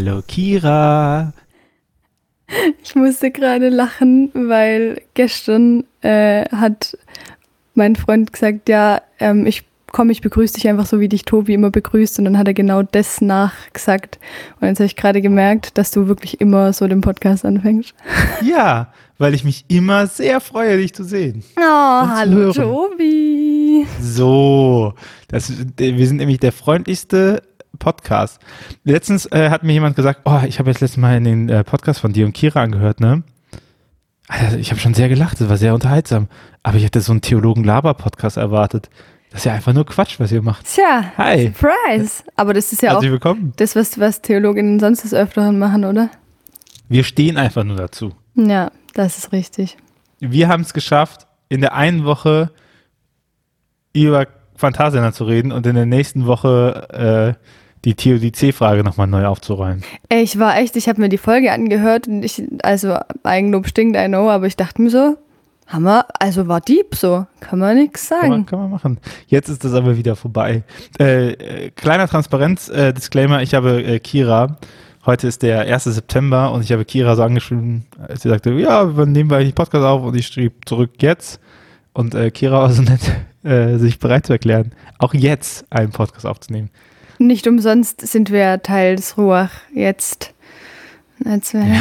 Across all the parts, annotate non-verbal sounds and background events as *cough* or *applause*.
Hallo Kira. Ich musste gerade lachen, weil gestern äh, hat mein Freund gesagt, ja, ähm, ich komme, ich begrüße dich einfach so, wie dich Tobi immer begrüßt. Und dann hat er genau das nachgesagt. Und jetzt habe ich gerade gemerkt, dass du wirklich immer so den Podcast anfängst. *laughs* Ja, weil ich mich immer sehr freue, dich zu sehen. Oh, hallo hören. Tobi. So, das, wir sind nämlich der freundlichste Podcast. Letztens äh, hat mir jemand gesagt, oh, ich habe jetzt letztes Mal in den äh, Podcast von dir und Kira angehört, ne? Also, ich habe schon sehr gelacht, das war sehr unterhaltsam. Aber ich hätte so einen Theologen-Laber-Podcast erwartet. Das ist ja einfach nur Quatsch, was ihr macht. Tja, Hi. Surprise. Aber das ist ja Herzlich auch willkommen. das, was, was Theologinnen sonst des Öfteren machen, oder? Wir stehen einfach nur dazu. Ja, das ist richtig. Wir haben es geschafft, in der einen Woche über Phantasialand zu reden und in der nächsten Woche äh, die TODC-Frage nochmal neu aufzuräumen. Ich war echt, ich habe mir die Folge angehört und ich, also Eigenlob stinkt, I know, aber ich dachte mir so, Hammer, also war Dieb so, kann man nichts sagen. Kann man, kann man, machen. Jetzt ist das aber wieder vorbei. Äh, äh, kleiner Transparenz-Disclaimer, ich habe äh, Kira, heute ist der 1. September und ich habe Kira so angeschrieben, sie sagte, ja, wann nehmen wir eigentlich Podcast auf? Und ich schrieb zurück, jetzt. Und äh, Kira war so nett, *laughs* äh, sich bereit zu erklären, auch jetzt einen Podcast aufzunehmen. Nicht umsonst sind wir Teil des Ruach jetzt. Netzwerk. *laughs*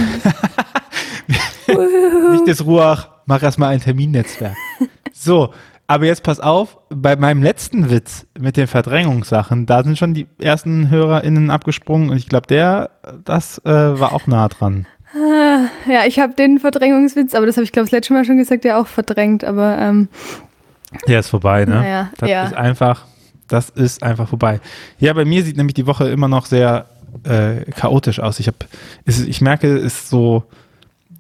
*laughs* Nicht des Ruach, mach erstmal ein Terminnetzwerk. So, aber jetzt pass auf, bei meinem letzten Witz mit den Verdrängungssachen, da sind schon die ersten HörerInnen abgesprungen und ich glaube, der, das äh, war auch nah dran. Ah, ja, ich habe den Verdrängungswitz, aber das habe ich glaube das letzte Mal schon gesagt, ja auch verdrängt, aber ähm, der ist vorbei, ne? Naja, das ja. ist einfach, das ist einfach vorbei. Ja, bei mir sieht nämlich die Woche immer noch sehr äh, chaotisch aus. Ich habe, ich merke, es ist so,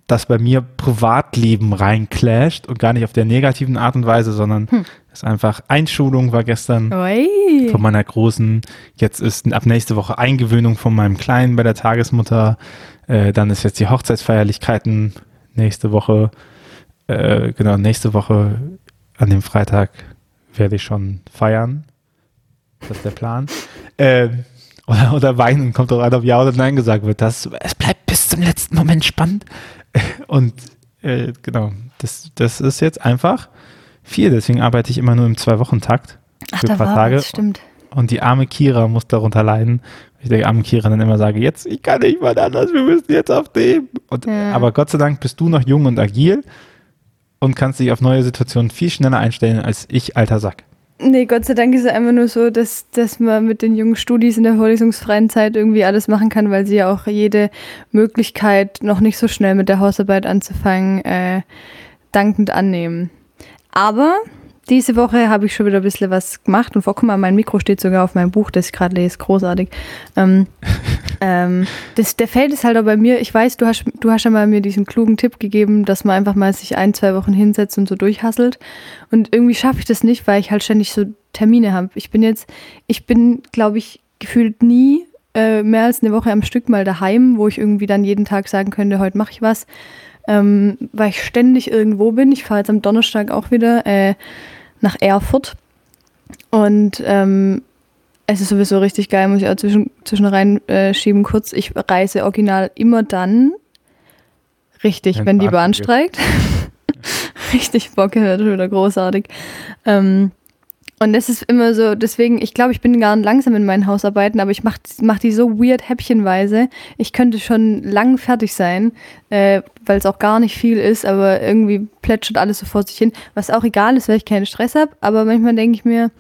dass bei mir Privatleben reinclasht und gar nicht auf der negativen Art und Weise, sondern hm. es einfach Einschulung war gestern Oi. von meiner Großen. Jetzt ist ab nächste Woche Eingewöhnung von meinem Kleinen bei der Tagesmutter. Äh, dann ist jetzt die Hochzeitsfeierlichkeiten nächste Woche. Äh, genau, nächste Woche an dem Freitag werde ich schon feiern. Das ist der Plan. Äh, oder, oder weinen, kommt doch an, ob Ja oder Nein gesagt wird. Das, es bleibt bis zum letzten Moment spannend. *laughs* Und äh, genau, das, das ist jetzt einfach viel. Deswegen arbeite ich immer nur im Zwei-Wochen-Takt für ein paar Tage. Das stimmt. Und die arme Kira muss darunter leiden. Ich der armen Kira dann immer sage, jetzt, ich kann nicht mal anders, wir müssen jetzt auf dem. Und, ja. Aber Gott sei Dank bist du noch jung und agil und kannst dich auf neue Situationen viel schneller einstellen als ich, alter Sack. Nee, Gott sei Dank ist es einfach nur so, dass, dass man mit den jungen Studis in der vorlesungsfreien Zeit irgendwie alles machen kann, weil sie ja auch jede Möglichkeit, noch nicht so schnell mit der Hausarbeit anzufangen, äh, dankend annehmen. Aber diese Woche habe ich schon wieder ein bisschen was gemacht und guck mal, mein Mikro steht sogar auf meinem Buch, das ich gerade lese, großartig. Ähm, *laughs* ähm, das, der fällt es halt auch bei mir, ich weiß, du hast, du hast ja mal mir diesen klugen Tipp gegeben, dass man einfach mal sich ein, zwei Wochen hinsetzt und so durchhasselt. Und irgendwie schaffe ich das nicht, weil ich halt ständig so Termine habe. Ich bin jetzt, ich bin, glaube ich, gefühlt nie äh, mehr als eine Woche am Stück mal daheim, wo ich irgendwie dann jeden Tag sagen könnte, heute mache ich was. Ähm, weil ich ständig irgendwo bin. Ich fahre jetzt am Donnerstag auch wieder. Äh, nach Erfurt. Und ähm, es ist sowieso richtig geil, muss ich auch zwischen, zwischen rein äh, schieben kurz. Ich reise original immer dann richtig, wenn, wenn die Bahn streikt. *laughs* richtig Bock, das wird wieder großartig. Ähm, und das ist immer so, deswegen, ich glaube, ich bin gar nicht langsam in meinen Hausarbeiten, aber ich mache mach die so weird häppchenweise. Ich könnte schon lang fertig sein, äh, weil es auch gar nicht viel ist, aber irgendwie plätschert alles so vor sich hin, was auch egal ist, weil ich keinen Stress habe. Aber manchmal denke ich mir,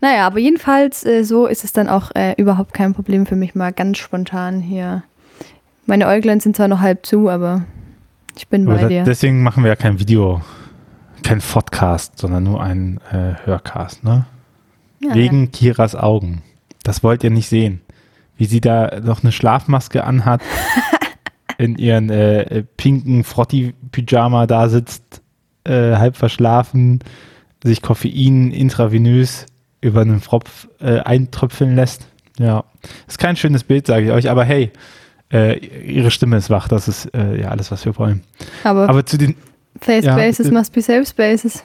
naja, aber jedenfalls äh, so ist es dann auch äh, überhaupt kein Problem für mich, mal ganz spontan hier. Meine Äuglein sind zwar noch halb zu, aber ich bin aber bei dir. Deswegen machen wir ja kein Video kein Podcast, sondern nur ein äh, Hörcast, ne? Ja, Wegen ja. Kiras Augen. Das wollt ihr nicht sehen. Wie sie da noch eine Schlafmaske anhat, *laughs* in ihren äh, pinken Frotti-Pyjama da sitzt, äh, halb verschlafen, sich Koffein intravenös über einen Fropf äh, eintröpfeln lässt. Ja, ist kein schönes Bild, sage ich euch, aber hey, äh, ihre Stimme ist wach, das ist äh, ja alles, was wir wollen. Aber, aber zu den Face ja, must be Safe Spaces.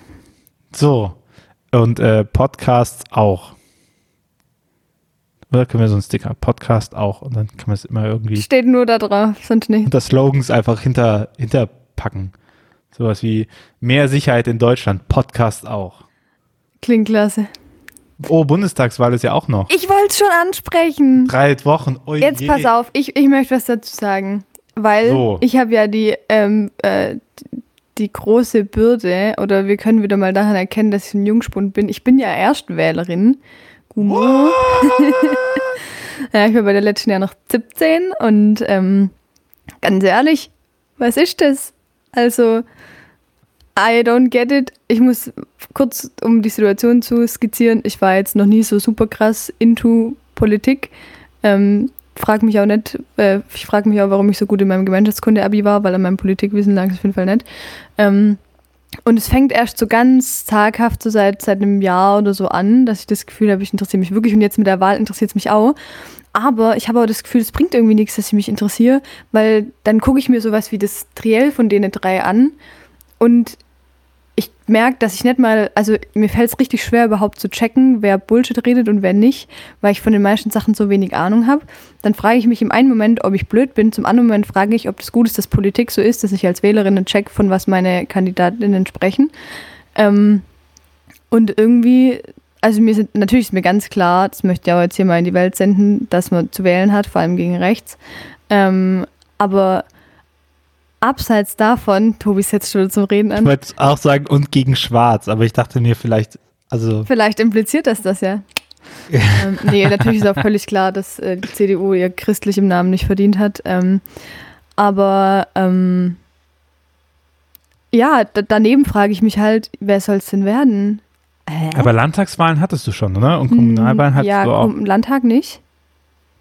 So. Und äh, Podcasts auch. Oder können wir so einen Sticker? Podcast auch. Und dann kann man es immer irgendwie. Steht nur da drauf, sonst nicht. Und das Slogans einfach hinter, hinterpacken. Sowas wie mehr Sicherheit in Deutschland. Podcast auch. Klingt klasse. Oh, Bundestagswahl ist ja auch noch. Ich wollte es schon ansprechen. Drei Wochen. Oh Jetzt je. pass auf, ich, ich möchte was dazu sagen. Weil So. ich habe ja die, ähm, äh, die große Bürde, oder wir können wieder mal daran erkennen, dass ich ein Jungspund bin. Ich bin ja Erstwählerin. Gumo. *laughs* ja, ich war bei der letzten Jahr noch 17 und ähm, ganz ehrlich, was ist das? Also, I don't get it. Ich muss kurz, um die Situation zu skizzieren, ich war jetzt noch nie so super krass into Politik. Ähm, frag mich auch nicht, äh, ich frage mich auch, warum ich so gut in meinem Gemeinschaftskunde-Abi war, weil an meinem Politikwissen lag es auf jeden Fall nicht. Ähm, und es fängt erst so ganz zaghaft so seit, seit einem Jahr oder so an, dass ich das Gefühl habe, ich interessiere mich wirklich und jetzt mit der Wahl interessiert es mich auch. Aber ich habe auch das Gefühl, es bringt irgendwie nichts, dass ich mich interessiere, weil dann gucke ich mir sowas wie das Triell von denen drei an und ich merke, dass ich nicht mal, also mir fällt es richtig schwer, überhaupt zu checken, wer Bullshit redet und wer nicht, weil ich von den meisten Sachen so wenig Ahnung habe. Dann frage ich mich im einen Moment, ob ich blöd bin, zum anderen Moment frage ich, ob das gut ist, dass Politik so ist, dass ich als Wählerin check, von was meine Kandidatinnen sprechen. Ähm, und irgendwie, also mir sind, natürlich ist mir ganz klar, das möchte ich auch jetzt hier mal in die Welt senden, dass man zu wählen hat, vor allem gegen rechts. Ähm, aber abseits davon, Tobi setzt schon zum Reden Ich an. wollte auch sagen, und gegen Schwarz, aber ich dachte mir vielleicht, also Vielleicht impliziert das das ja. ähm, nee, natürlich ist auch völlig klar, dass äh, die CDU ihr christlich im Namen nicht verdient hat. Ähm, aber ähm, ja, daneben frage ich mich halt, wer soll es denn werden? Hä? Aber Landtagswahlen hattest du schon, oder? Und Kommunalwahlen hattest ja, du auch. Landtag nicht.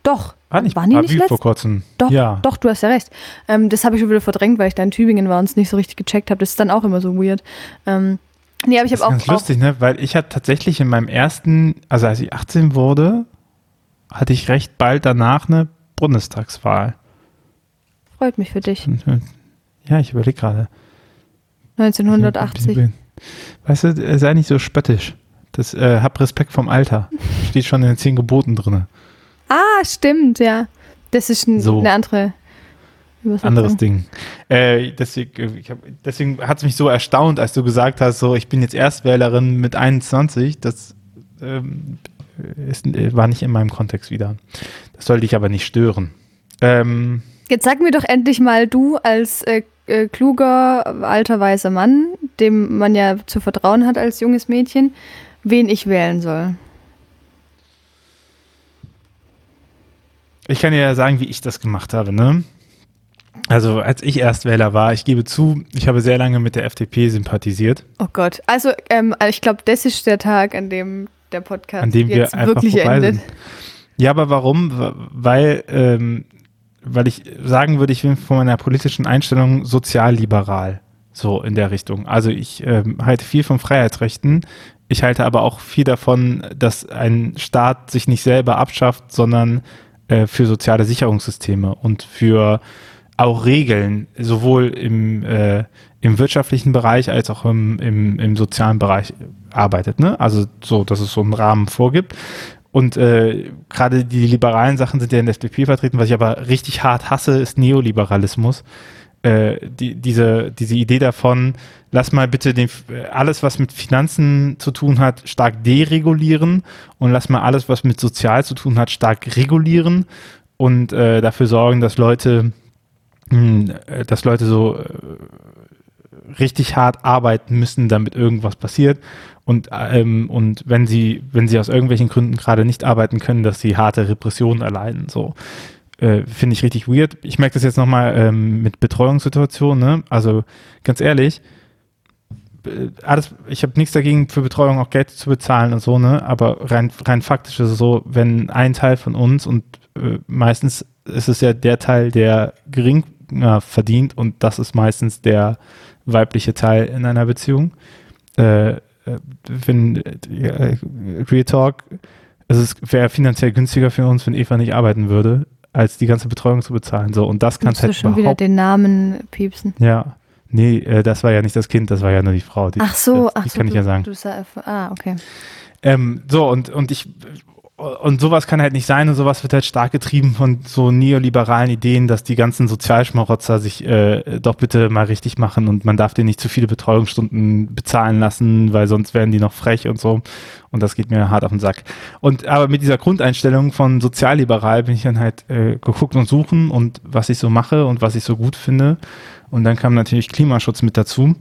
Doch, War nicht waren die nicht Aviv letzt? vor kurzem. Doch, ja. doch, du hast ja recht. Ähm, das habe ich schon wieder verdrängt, weil ich da in Tübingen war und es nicht so richtig gecheckt habe. Das ist dann auch immer so weird. Ähm, nee, aber ich Das habe ist auch, ganz auch lustig, ne? Weil ich hatte tatsächlich in meinem ersten, also als ich 18 wurde, hatte ich recht bald danach eine Bundestagswahl. freut mich für dich. Ja, ich überlege gerade. 1980. Weißt du, äh, sei nicht so spöttisch. Das, äh, hab Respekt vom Alter. Steht schon in den zehn Geboten drin. Ah, stimmt, ja. Das ist ein, So. eine andere. Anderes Ding. Äh, deswegen äh, ich hab, deswegen hat es mich so erstaunt, als du gesagt hast, so ich bin jetzt Erstwählerin mit 21. Das ähm, ist, äh, war nicht in meinem Kontext wieder. Das sollte dich aber nicht stören. Ähm, Jetzt sag mir doch endlich mal du als äh, äh, kluger, alter, weißer Mann, dem man ja zu vertrauen hat als junges Mädchen, wen ich wählen soll. Ich kann dir ja sagen, wie ich das gemacht habe, ne? Also, als ich Erstwähler war, ich gebe zu, ich habe sehr lange mit der FDP sympathisiert, Oh Gott. Also, ähm, ich glaube, das ist der Tag, an dem der Podcast an dem wir jetzt einfach wirklich endet. sind. Ja, aber warum? Weil, ähm, weil ich sagen würde, ich bin von meiner politischen Einstellung sozialliberal, so in der Richtung. Also ich ähm, halte viel von Freiheitsrechten. Ich halte aber auch viel davon, dass ein Staat sich nicht selber abschafft, sondern äh, für soziale Sicherungssysteme und für auch Regeln, sowohl im, äh, im wirtschaftlichen Bereich als auch im, im, im sozialen Bereich arbeitet. Ne? Also so, dass es so einen Rahmen vorgibt. Und äh, gerade die liberalen Sachen sind ja in der FDP vertreten. Was ich aber richtig hart hasse, ist Neoliberalismus. Äh, die, diese, diese Idee davon, lass mal bitte den, alles, was mit Finanzen zu tun hat, stark deregulieren und lass mal alles, was mit Sozial zu tun hat, stark regulieren und äh, dafür sorgen, dass Leute, mh, äh, dass Leute so äh, richtig hart arbeiten müssen, damit irgendwas passiert. Und, ähm, und wenn sie, wenn sie aus irgendwelchen Gründen gerade nicht arbeiten können, dass sie harte Repressionen erleiden. So äh, finde ich richtig weird. Ich merke das jetzt nochmal ähm, mit Betreuungssituationen. Ne? Also ganz ehrlich, äh, alles, ich habe nichts dagegen, für Betreuung auch Geld zu bezahlen und so, ne? Aber rein, rein faktisch ist es so, wenn ein Teil von uns und äh, meistens ist es ja der Teil, der geringer verdient und das ist meistens der weibliche Teil in einer Beziehung. Äh, äh, wenn äh, Real Talk, es wäre finanziell günstiger für uns, wenn Eva nicht arbeiten würde, als die ganze Betreuung zu bezahlen. So, und das kann es Musst du halt schon wieder den Namen piepsen. ja, nee, äh, das war ja nicht das Kind, das war ja nur die Frau. Die, Ach so, das, ach die so. kann ich du, ja sagen. Du, ah, okay. Ähm, so, und, und ich, und sowas kann halt nicht sein und sowas wird halt stark getrieben von so neoliberalen Ideen, dass die ganzen Sozialschmarotzer sich äh, doch bitte mal richtig machen und man darf denen nicht zu viele Betreuungsstunden bezahlen lassen, weil sonst werden die noch frech und so. Und das geht mir hart auf den Sack. Und aber mit dieser Grundeinstellung von sozialliberal bin ich dann halt äh, geguckt und suchen und was ich so mache und was ich so gut finde. Und dann kam natürlich Klimaschutz mit dazu.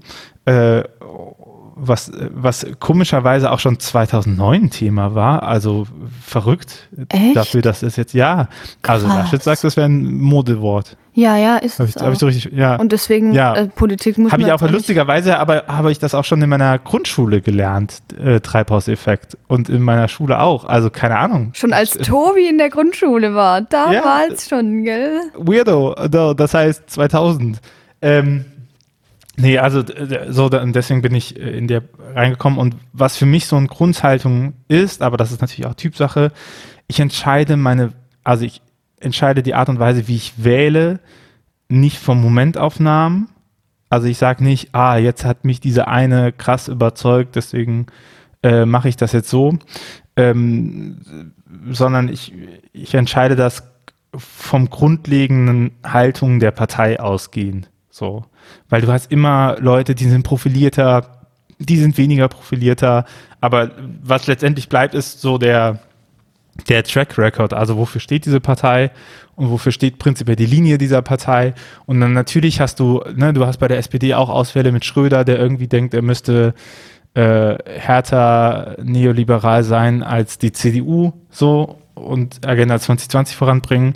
Äh, was, was komischerweise auch schon 2009 Thema war, also verrückt Echt? dafür, dass es jetzt, ja, also Krass. Laschet sagt, das wäre ein Modewort. Ja, ja, ist Habe es ich, hab ich so richtig, ja. Und deswegen, Ja. äh, Politik muss Habe ich auch lustigerweise, aber habe ich das auch schon in meiner Grundschule gelernt, äh, Treibhauseffekt. Und in meiner Schule auch. Also keine Ahnung. Schon als Tobi in der Grundschule war, da Ja. war es schon, gell? Weirdo, no, das heißt 2000. Ähm, nee, also so, deswegen bin ich äh, in der reingekommen. Und was für mich so eine Grundhaltung ist, aber das ist natürlich auch Typsache, ich entscheide meine, also ich entscheide die Art und Weise, wie ich wähle, nicht vom Momentaufnahmen. Also ich sage nicht, ah, jetzt hat mich diese eine krass überzeugt, deswegen äh, mache ich das jetzt so, ähm, sondern ich, ich entscheide das vom grundlegenden Haltung der Partei ausgehend. So. Weil du hast immer Leute, die sind profilierter, die sind weniger profilierter, aber was letztendlich bleibt, ist so der, der Track Record, also wofür steht diese Partei und wofür steht prinzipiell die Linie dieser Partei. Und dann natürlich hast du, ne, du hast bei der SPD auch Ausfälle mit Schröder, der irgendwie denkt, er müsste äh, härter neoliberal sein als die CDU so und Agenda 2020 voranbringen.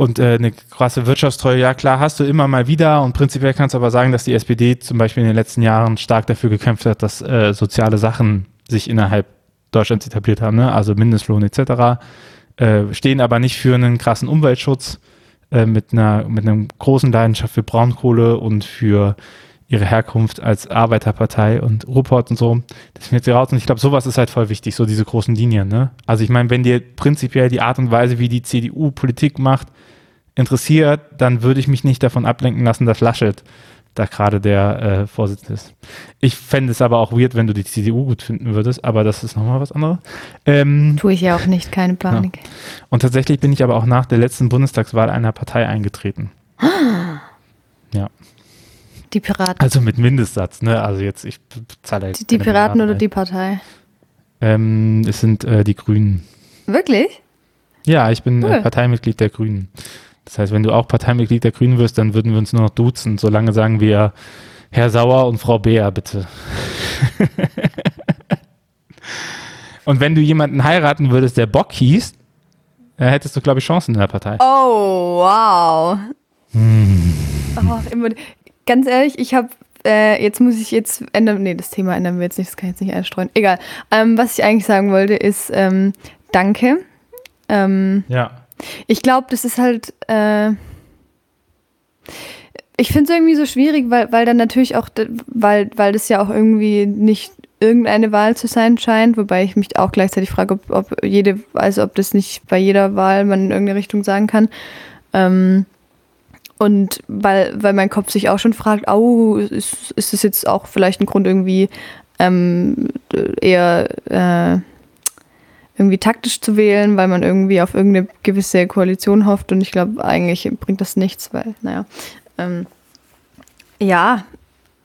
Und äh, eine krasse Wirtschaftstreue, ja klar, hast du immer mal wieder. Und prinzipiell kannst du aber sagen, dass die SPD zum Beispiel in den letzten Jahren stark dafür gekämpft hat, dass äh, soziale Sachen sich innerhalb Deutschlands etabliert haben, ne? also Mindestlohn etc. Äh, stehen aber nicht für einen krassen Umweltschutz äh, mit einer mit einem großen Leidenschaft für Braunkohle und für ihre Herkunft als Arbeiterpartei und Ruppert und so. Das findet sie raus. Und ich glaube, sowas ist halt voll wichtig, so diese großen Linien. Ne? Also ich meine, wenn dir prinzipiell die Art und Weise, wie die CDU Politik macht, interessiert, dann würde ich mich nicht davon ablenken lassen, dass Laschet da gerade der äh, Vorsitzende ist. Ich fände es aber auch weird, wenn du die CDU gut finden würdest, aber das ist nochmal was anderes. Ähm, Tue ich ja auch nicht, keine Panik. und tatsächlich bin ich aber auch nach der letzten Bundestagswahl einer Partei eingetreten. Ja, Die Piraten. also mit Mindestsatz, ne? Also jetzt, ich zahle jetzt Die, die Piraten Milliarden oder die Partei? Ähm, es sind äh, die Grünen. Wirklich? Ja, ich bin Cool. äh, Parteimitglied der Grünen. Das heißt, wenn du auch Parteimitglied der Grünen wirst, dann würden wir uns nur noch duzen. Solange sagen wir Herr Sauer und Frau Beer, bitte. *laughs* und wenn du jemanden heiraten würdest, der Bock hieß, äh, hättest du, glaube ich, Chancen in der Partei. Oh, wow. Hm. Oh, immer, ganz ehrlich, ich habe, äh, jetzt muss ich jetzt ändern, nee, das Thema ändern wir jetzt nicht, das kann ich jetzt nicht einstreuen. Egal. Ähm, was ich eigentlich sagen wollte, ist ähm, Danke. Ähm, Ja. ich glaube, das ist halt, äh, ich finde es irgendwie so schwierig, weil, weil dann natürlich auch, weil, weil das ja auch irgendwie nicht irgendeine Wahl zu sein scheint, wobei ich mich auch gleichzeitig frage, ob, ob jede, also ob das nicht bei jeder Wahl man in irgendeine Richtung sagen kann. Ähm, und weil, weil mein Kopf sich auch schon fragt, au, ist, ist das jetzt auch vielleicht ein Grund irgendwie ähm, eher äh, irgendwie taktisch zu wählen, weil man irgendwie auf irgendeine gewisse Koalition hofft und ich glaube, eigentlich bringt das nichts, weil, naja. Ähm, ja,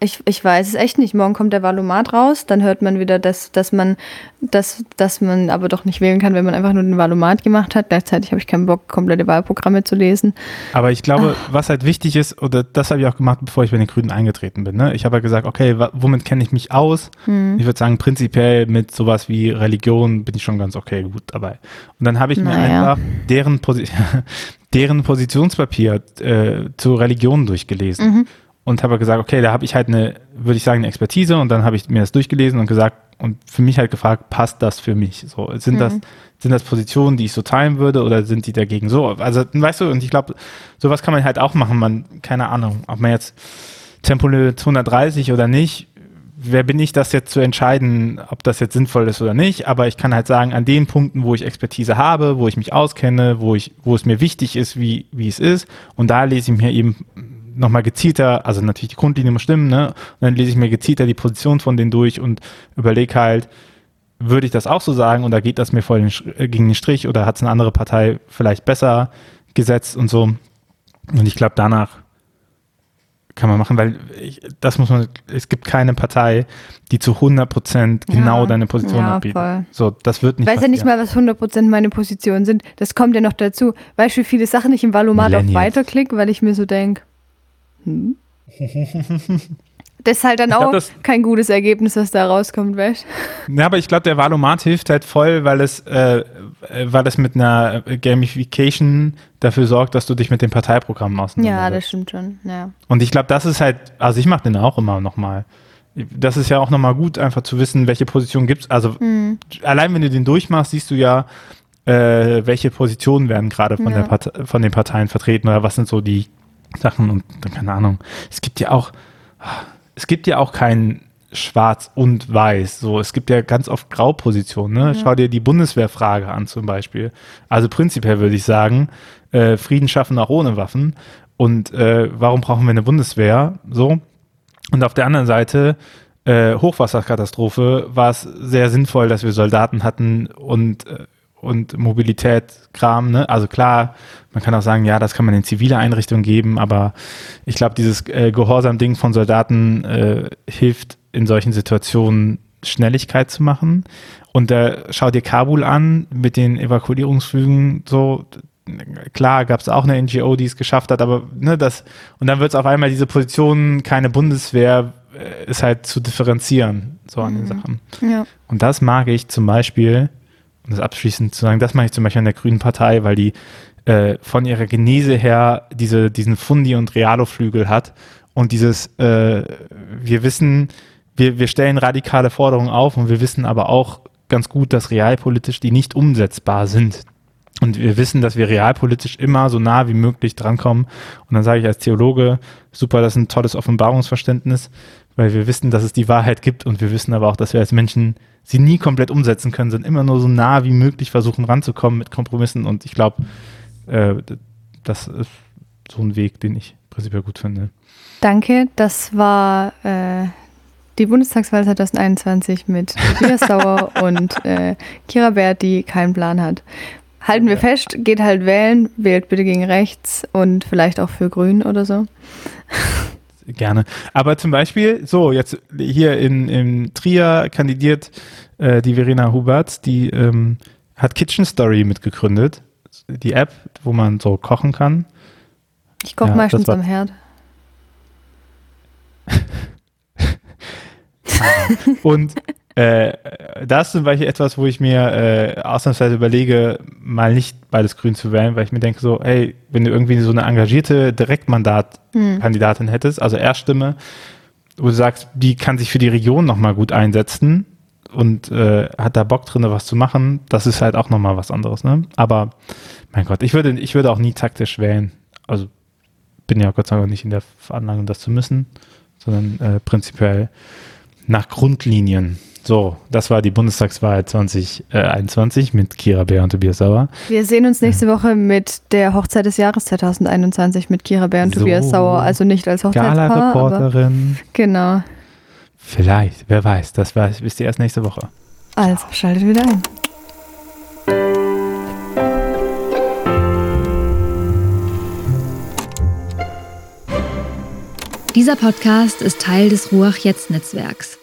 ich, ich weiß es echt nicht. Morgen kommt der Valomat raus, dann hört man wieder, dass, dass man, dass, dass man aber doch nicht wählen kann, wenn man einfach nur den Valomat gemacht hat. Gleichzeitig habe ich keinen Bock, komplette Wahlprogramme zu lesen. Aber ich glaube, was halt wichtig ist, oder das habe ich auch gemacht, bevor ich bei den Grünen eingetreten bin. Ne? Ich habe ja gesagt, okay, womit kenne ich mich aus? Hm. Ich würde sagen, prinzipiell mit sowas wie Religion bin ich schon ganz okay gut dabei. Und dann habe ich mir Naja. einfach deren, Posi *laughs* deren Positionspapier äh, zur Religion durchgelesen. Mhm. Und habe gesagt, okay, da habe ich halt eine, würde ich sagen, eine Expertise und dann habe ich mir das durchgelesen und gesagt und für mich halt gefragt, passt das für mich? So, sind das, sind das Positionen, die ich so teilen würde oder sind die dagegen so? Also, weißt du, und ich glaube, sowas kann man halt auch machen. Man, keine Ahnung, ob man jetzt Tempolimit 130 oder nicht, wer bin ich, das jetzt zu entscheiden, ob das jetzt sinnvoll ist oder nicht. Aber ich kann halt sagen, an den Punkten, wo ich Expertise habe, wo ich mich auskenne, wo ich, wo es mir wichtig ist, wie, wie es ist. Und da lese ich mir eben nochmal gezielter, also natürlich die Grundlinie muss stimmen, ne? Und dann lese ich mir gezielter die Position von denen durch und überlege halt, würde ich das auch so sagen und da geht das mir voll äh, gegen den Strich oder hat es eine andere Partei vielleicht besser gesetzt und so. Und ich glaube, danach kann man machen, weil ich, das muss man, es gibt keine Partei, die zu 100 Prozent genau ja, deine Position ja, abbietet. Voll. So, das wird nicht Ich weiß ja nicht mal, was 100 Prozent meine Positionen sind. Das kommt ja noch dazu. Weißt du, wie viele Sachen ich im Valomat auf Weiterklick, weil ich mir so denke, hm? Das ist halt dann glaub, auch kein gutes Ergebnis, was da rauskommt, weißt Ja, aber ich glaube, der Valomat hilft halt voll, weil es, äh, weil es mit einer Gamification dafür sorgt, dass du dich mit dem Parteiprogramm auseinandersetzt. Ja, das stimmt schon, ja. Und ich glaube, das ist halt, also ich mache den auch immer nochmal. Das ist ja auch nochmal gut, einfach zu wissen, welche Position gibt es. Also mhm. allein wenn du den durchmachst, siehst du ja, äh, welche Positionen werden gerade von, ja. von den Parteien vertreten oder was sind so die Sachen und keine Ahnung. Es gibt ja auch, es gibt ja auch kein Schwarz und Weiß. So, es gibt ja ganz oft Graupositionen. Ne? Ja. Schau dir die Bundeswehrfrage an zum Beispiel. Also prinzipiell würde ich sagen, äh, Frieden schaffen auch ohne Waffen. Und äh, warum brauchen wir eine Bundeswehr? So. Und auf der anderen Seite äh, Hochwasserkatastrophe war es sehr sinnvoll, dass wir Soldaten hatten und äh, und Mobilitätskram. Ne? Also klar, man kann auch sagen, ja, das kann man in zivile Einrichtungen geben, aber ich glaube, dieses äh, Gehorsam-Ding von Soldaten äh, hilft in solchen Situationen Schnelligkeit zu machen. Und äh, schau dir Kabul an mit den Evakuierungsflügen, so klar gab es auch eine NGO, die es geschafft hat, aber ne, das und dann wird es auf einmal diese Position, keine Bundeswehr, äh, ist halt zu differenzieren, so an den mhm. Sachen. Ja. Und das mag ich zum Beispiel um das abschließend zu sagen, das mache ich zum Beispiel an der Grünen Partei, weil die äh, von ihrer Genese her diese, diesen Fundi- und Realo-Flügel hat und dieses, äh, wir wissen, wir, wir stellen radikale Forderungen auf und wir wissen aber auch ganz gut, dass realpolitisch die nicht umsetzbar sind. Und wir wissen, dass wir realpolitisch immer so nah wie möglich drankommen. Und dann sage ich als Theologe, super, das ist ein tolles Offenbarungsverständnis, weil wir wissen, dass es die Wahrheit gibt und wir wissen aber auch, dass wir als Menschen sie nie komplett umsetzen können, sind immer nur so nah wie möglich versuchen ranzukommen mit Kompromissen und ich glaube, äh, das ist so ein Weg, den ich prinzipiell gut finde. Danke, das war äh, die Bundestagswahl 2021 mit Tobias Sauer *laughs* und äh, Kira Bert, die keinen Plan hat. Halten wir ja. fest, geht halt wählen, wählt bitte gegen rechts und vielleicht auch für Grün oder so. Gerne. Aber zum Beispiel, so, jetzt hier in, in Trier kandidiert äh, die Verena Hubert, die ähm, hat Kitchen Story mitgegründet. Die App, wo man so kochen kann. Ich koche ja, meistens am Herd. *laughs* Und äh, das ist zum Beispiel etwas, wo ich mir äh, ausnahmsweise überlege, mal nicht beides grün zu wählen, weil ich mir denke so, hey, wenn du irgendwie so eine engagierte Direktmandat-Kandidatin hm. hättest, also Erststimme, wo du sagst, die kann sich für die Region nochmal gut einsetzen und äh, hat da Bock drin, was zu machen, das ist halt auch nochmal was anderes, ne? Aber mein Gott, ich würde, ich würde auch nie taktisch wählen. Also bin ja Gott sei Dank nicht in der Veranlagung, das zu müssen, sondern äh, prinzipiell nach Grundlinien. So, das war die Bundestagswahl 2021 mit Kira Bär und Tobias Sauer. Wir sehen uns nächste Woche mit der Hochzeit des Jahres 2021 mit Kira Bär und so, Tobias Sauer. Also nicht als Hochzeitspaar. Gala-Reporterin. Genau. Vielleicht, wer weiß. Das war, wisst ihr erst nächste Woche. Also, schaltet wieder ein. Dieser Podcast ist Teil des Ruach Jetzt Netzwerks.